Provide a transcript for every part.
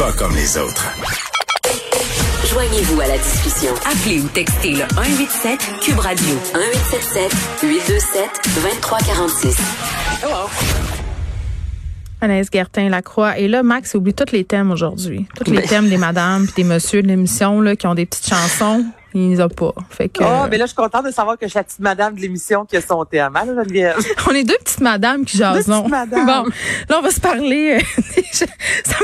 pas comme les autres. Joignez-vous à la discussion. Appelez ou textez le 187 Cube Radio 1877 827 2346. Anaïs Gertin-Lacroix. Et là, Max oublie tous les thèmes aujourd'hui. Tous les Ben. thèmes des madames puis des messieurs de l'émission là, qui ont des petites chansons. Il les a pas. Fait que, Oh, mais là, je suis contente de savoir que je suis la petite madame de l'émission qui a son thème, hein, Geneviève? on est deux petites madames qui jasons. madames. Bon, là, on va se parler. euh, ça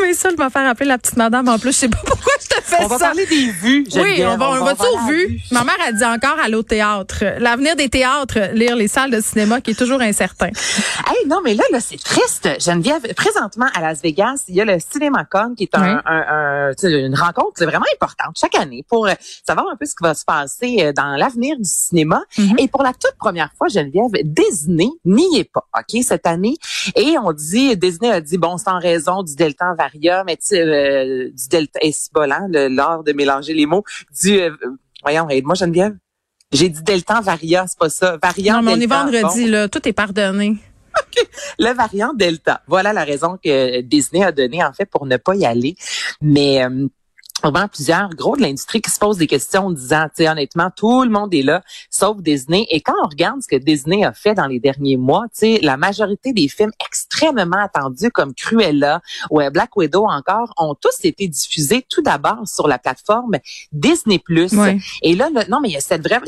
m'insulte de me faire appeler la petite madame. En plus, je sais pas pourquoi je te fais On va ça. parler des vues, Oui, on va, on va parler tout à la vu. vue. Ma mère a dit encore aller au théâtre. L'avenir des théâtres, lire les salles de cinéma qui est toujours incertain. Hey, non, mais là, là, c'est triste. Geneviève, présentement, à Las Vegas, il y a le CinemaCon qui est un, Oui. un- un- une rencontre vraiment importante chaque année pour euh, savoir un peu ce qui va se passer euh, dans l'avenir du cinéma. Mhm. Et pour la toute première fois, Geneviève, Disney n'y est pas, OK, cette année. Et on dit, Disney a dit, bon, c'est en raison du Delta tu sais, euh, du Delta, et lent, le- l'art de mélanger les mots, du, euh, voyons, aide-moi, Geneviève. J'ai dit Delta Varia, c'est pas ça. Variant non, mais on est vendredi, Bon là. Tout est pardonné. le variant Delta. Voilà la raison que Disney a donnée en fait pour ne pas y aller. Mais euh, plusieurs gros de l'industrie qui se posent des questions en disant, tu sais, honnêtement, tout le monde est là, sauf Disney. Et quand on regarde ce que Disney a fait dans les derniers mois, tu sais, la majorité des films extrêmement attendus comme Cruella ou euh, Black Widow encore ont tous été diffusés tout d'abord sur la plateforme Disney+. Et là, le- non, mais il y a cette vraie,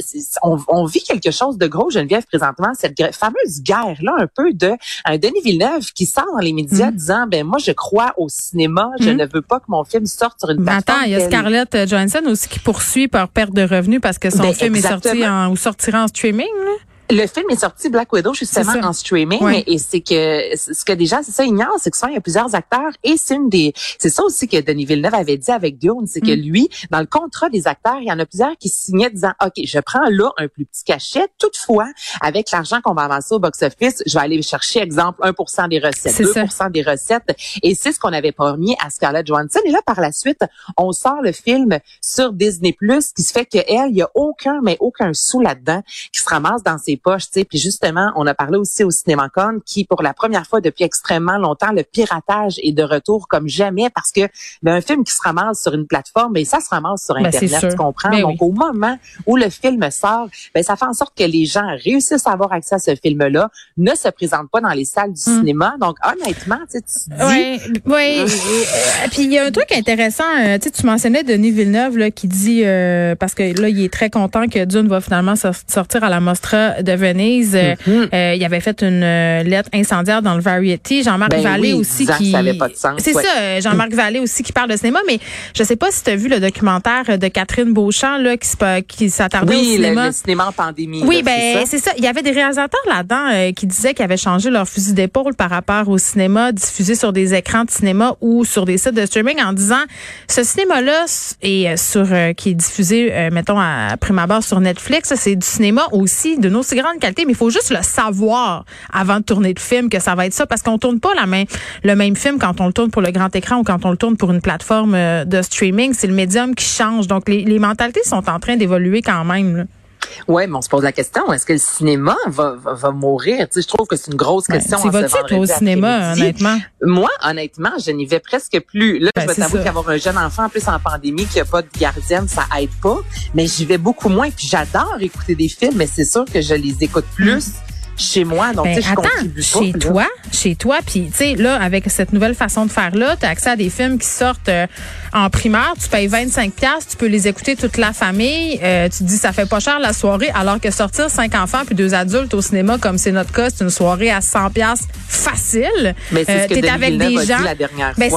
on, on vit quelque chose de gros, Geneviève, présentement, cette fameuse guerre-là, un peu de un Denis Villeneuve qui sort dans les médias Mm. disant, ben moi, je crois au cinéma, je Mm. ne veux pas que mon film sorte sur une plateforme. Il y a Scarlett euh, Johansson aussi qui poursuit par perte de revenus parce que son Ben, film est sorti en, ou sortira en streaming. Là. Le film est sorti Black Widow justement en streaming Ouais. et c'est que ce que déjà c'est ça ignorent c'est que souvent il y a plusieurs acteurs et c'est une des c'est ça aussi que Denis Villeneuve avait dit avec Dune c'est que Mm. lui dans le contrat des acteurs il y en a plusieurs qui signaient disant OK je prends là un plus petit cachet. Toutefois avec l'argent qu'on va avancer au box office je vais aller chercher exemple 1% des recettes C'est 2% des recettes et c'est ce qu'on avait promis à Scarlett Johansson. Et là par la suite on sort le film sur Disney Plus qui se fait que elle il y a aucun mais aucun sou là-dedans qui se ramasse dans ses poches, tu sais. Puis justement, on a parlé aussi au CinémaCon qui, pour la première fois depuis extrêmement longtemps, le piratage est de retour comme jamais parce que ben, un film qui se ramasse sur une plateforme, ben ça se ramasse sur Ben, Internet, sûr. tu comprends? Ben Donc oui. au moment où le film sort, ben ça fait en sorte que les gens réussissent à avoir accès à ce film-là, ne se présentent pas dans les salles du Mm. cinéma. Donc honnêtement, tu dis, Oui, oui. Euh, Puis il y a un truc intéressant, euh, tu mentionnais Denis Villeneuve là, qui dit euh, parce que là il est très content que Dune va finalement sor- sortir à la Mostra de Venise. Euh, Mhm. euh, il avait fait une euh, lettre incendiaire dans le Variety. Jean-Marc Ben Vallée oui, aussi qui ça avait pas de sens, C'est ouais. ça, Jean-Marc Vallée aussi qui parle de cinéma, mais je sais pas si tu as vu le documentaire de Catherine Beauchamp là qui, qui s'attardait au oui, le, cinéma. le cinéma en pandémie. Oui, là, ben c'est ça? Il y avait des réalisateurs là-dedans euh, qui disaient qu'ils avaient changé leur fusil d'épaule par rapport au cinéma diffusé sur des écrans de cinéma ou sur des sites de streaming en disant ce cinéma-là est sur euh, qui est diffusé, mettons à prime abord sur Netflix, c'est du cinéma aussi d'une aussi mais il faut juste le savoir avant de tourner le film que ça va être ça parce qu'on tourne pas la même le même film quand on le tourne pour le grand écran ou quand on le tourne pour une plateforme euh, de streaming. C'est le médium qui change. Donc les, mentalités sont en train d'évoluer quand même. Ouais, mais on se pose la question, est-ce que le cinéma va, va, va mourir? Tu sais, je trouve que c'est une grosse question. tu en ce vas-tu toi, au cinéma, honnêtement? Moi, honnêtement, je n'y vais presque plus. Là, Ben, je vais c'est t'avouer qu'avoir un jeune enfant, en plus en pandémie, qui a pas de gardienne, ça aide pas. Mais j'y vais beaucoup moins. Puis j'adore écouter des films, mais c'est sûr que je les écoute plus chez moi. Donc, Ben, je attends, pas. chez là. toi, chez toi, puis tu sais là avec cette nouvelle façon de faire là, tu as accès à des films qui sortent euh, en primaire, tu payes 25 pièces, tu peux les écouter toute la famille, euh, tu te dis ça fait pas cher la soirée alors que sortir cinq enfants puis deux adultes au cinéma comme c'est notre cas, c'est une soirée à 100 pièces facile. Mais c'est ce que Denis avec des gens la dernière ben, c'est.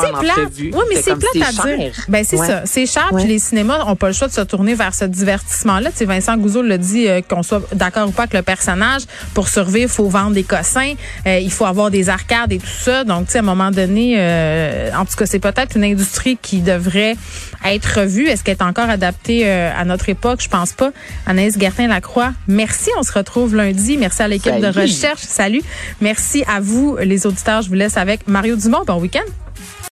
Oui, mais C'est à dire. Ben c'est Ouais. ça, c'est cher Ouais. puis les cinémas ont pas le choix de se tourner vers ce divertissement là, tu sais Vincent Gouzeau l'a dit euh, qu'on soit d'accord ou pas avec le personnage, pour survivre, faut vendre des cossins, euh, il faut avoir des arcades et tout ça. Donc tu sais à un moment donné euh, en tout cas, c'est peut-être une industrie qui devrait être revue. Est-ce qu'elle est encore adaptée euh, à notre époque? Je pense pas. Anaïs Gertin Lacroix, merci, on se retrouve lundi. Merci à l'équipe de recherche. Salut. Merci à vous les auditeurs. Je vous laisse avec Mario Dumont. Bon week-end.